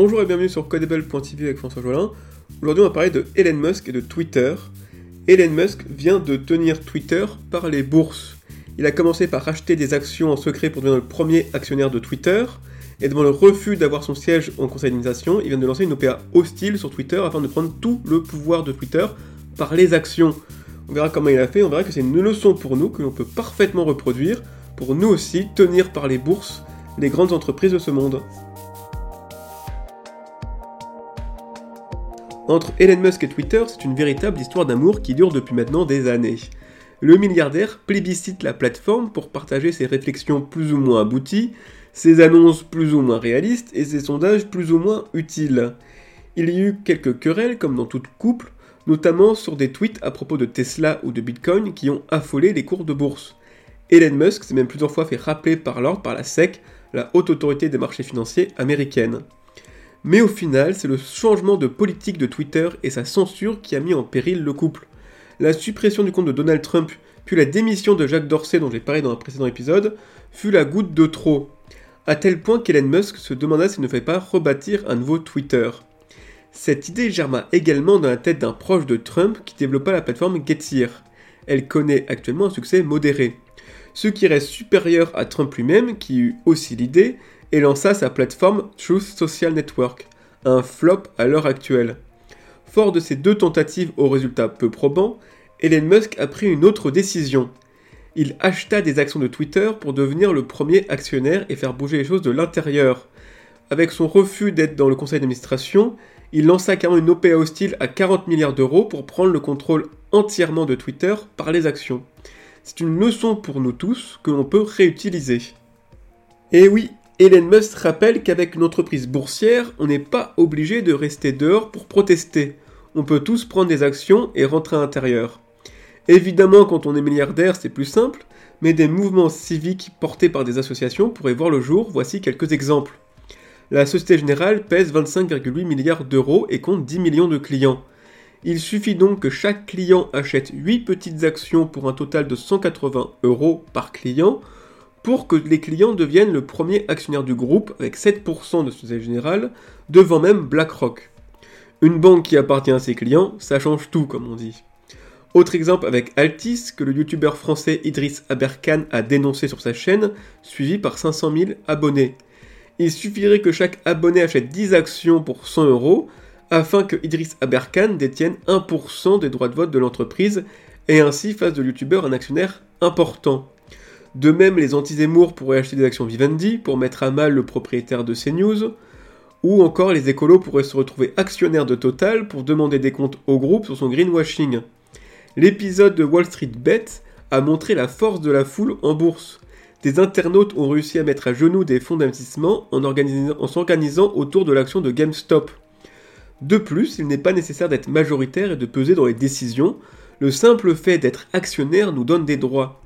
Bonjour et bienvenue sur Codable.tv avec François Jolin. Aujourd'hui, on va parler de Elon Musk et de Twitter. Elon Musk vient de tenir Twitter par les bourses. Il a commencé par racheter des actions en secret pour devenir le premier actionnaire de Twitter. Et devant le refus d'avoir son siège en conseil d'administration, il vient de lancer une OPA hostile sur Twitter afin de prendre tout le pouvoir de Twitter par les actions. On verra comment il a fait, on verra que c'est une leçon pour nous que l'on peut parfaitement reproduire pour nous aussi tenir par les bourses les grandes entreprises de ce monde. Entre Elon Musk et Twitter, c'est une véritable histoire d'amour qui dure depuis maintenant des années. Le milliardaire plébiscite la plateforme pour partager ses réflexions plus ou moins abouties, ses annonces plus ou moins réalistes et ses sondages plus ou moins utiles. Il y a eu quelques querelles comme dans toute couple, notamment sur des tweets à propos de Tesla ou de Bitcoin qui ont affolé les cours de bourse. Elon Musk s'est même plusieurs fois fait rappeler par l'ordre par la SEC, la haute autorité des marchés financiers américaine. Mais au final, c'est le changement de politique de Twitter et sa censure qui a mis en péril le couple. La suppression du compte de Donald Trump, puis la démission de Jacques Dorsey dont j'ai parlé dans un précédent épisode, fut la goutte de trop. À tel point qu'Elon Musk se demanda s'il ne fallait pas rebâtir un nouveau Twitter. Cette idée germa également dans la tête d'un proche de Trump qui développa la plateforme Getir. Elle connaît actuellement un succès modéré. Ce qui reste supérieur à Trump lui-même, qui eut aussi l'idée, et lança sa plateforme Truth Social Network, un flop à l'heure actuelle. Fort de ces deux tentatives aux résultats peu probants, Elon Musk a pris une autre décision. Il acheta des actions de Twitter pour devenir le premier actionnaire et faire bouger les choses de l'intérieur. Avec son refus d'être dans le conseil d'administration, il lança carrément une OPA hostile à 40 milliards d'euros pour prendre le contrôle entièrement de Twitter par les actions. C'est une leçon pour nous tous que l'on peut réutiliser. Et oui, Elon Musk rappelle qu'avec une entreprise boursière, on n'est pas obligé de rester dehors pour protester. On peut tous prendre des actions et rentrer à l'intérieur. Évidemment, quand on est milliardaire, c'est plus simple, mais des mouvements civiques portés par des associations pourraient voir le jour, voici quelques exemples. La Société Générale pèse 25,8 milliards d'euros et compte 10 millions de clients. Il suffit donc que chaque client achète 8 petites actions pour un total de 180 euros par client pour que les clients deviennent le premier actionnaire du groupe avec 7% de Société Générale, devant même BlackRock. Une banque qui appartient à ses clients, ça change tout comme on dit. Autre exemple avec Altis, que le youtubeur français Idriss Aberkan a dénoncé sur sa chaîne, suivi par 500 000 abonnés. Il suffirait que chaque abonné achète 10 actions pour 100 euros, afin que Idriss Aberkan détienne 1% des droits de vote de l'entreprise, et ainsi fasse de youtubeur un actionnaire important. De même, les anti-Zemmour pourraient acheter des actions Vivendi pour mettre à mal le propriétaire de CNews, ou encore les écolos pourraient se retrouver actionnaires de Total pour demander des comptes au groupe sur son greenwashing. L'épisode de Wall Street Bet a montré la force de la foule en bourse. Des internautes ont réussi à mettre à genoux des fonds d'investissement en, en s'organisant autour de l'action de GameStop. De plus, il n'est pas nécessaire d'être majoritaire et de peser dans les décisions, le simple fait d'être actionnaire nous donne des droits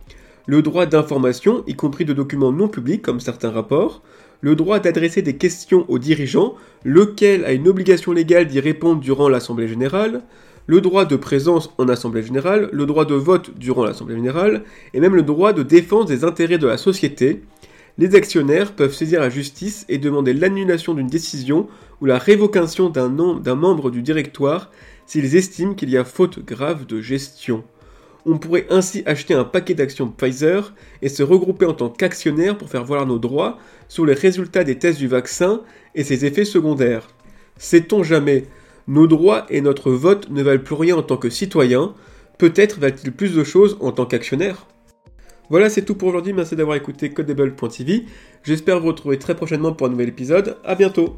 le droit d'information, y compris de documents non publics comme certains rapports, le droit d'adresser des questions aux dirigeants, lequel a une obligation légale d'y répondre durant l'Assemblée générale, le droit de présence en Assemblée générale, le droit de vote durant l'Assemblée générale, et même le droit de défense des intérêts de la société. Les actionnaires peuvent saisir la justice et demander l'annulation d'une décision ou la révocation d'un membre du directoire s'ils estiment qu'il y a faute grave de gestion. On pourrait ainsi acheter un paquet d'actions Pfizer et se regrouper en tant qu'actionnaire pour faire voir nos droits sur les résultats des tests du vaccin et ses effets secondaires. Sait-on jamais Nos droits et notre vote ne valent plus rien en tant que citoyen, peut-être valent-ils plus de choses en tant qu'actionnaire Voilà, c'est tout pour aujourd'hui, merci d'avoir écouté Codable.tv. J'espère vous retrouver très prochainement pour un nouvel épisode. A bientôt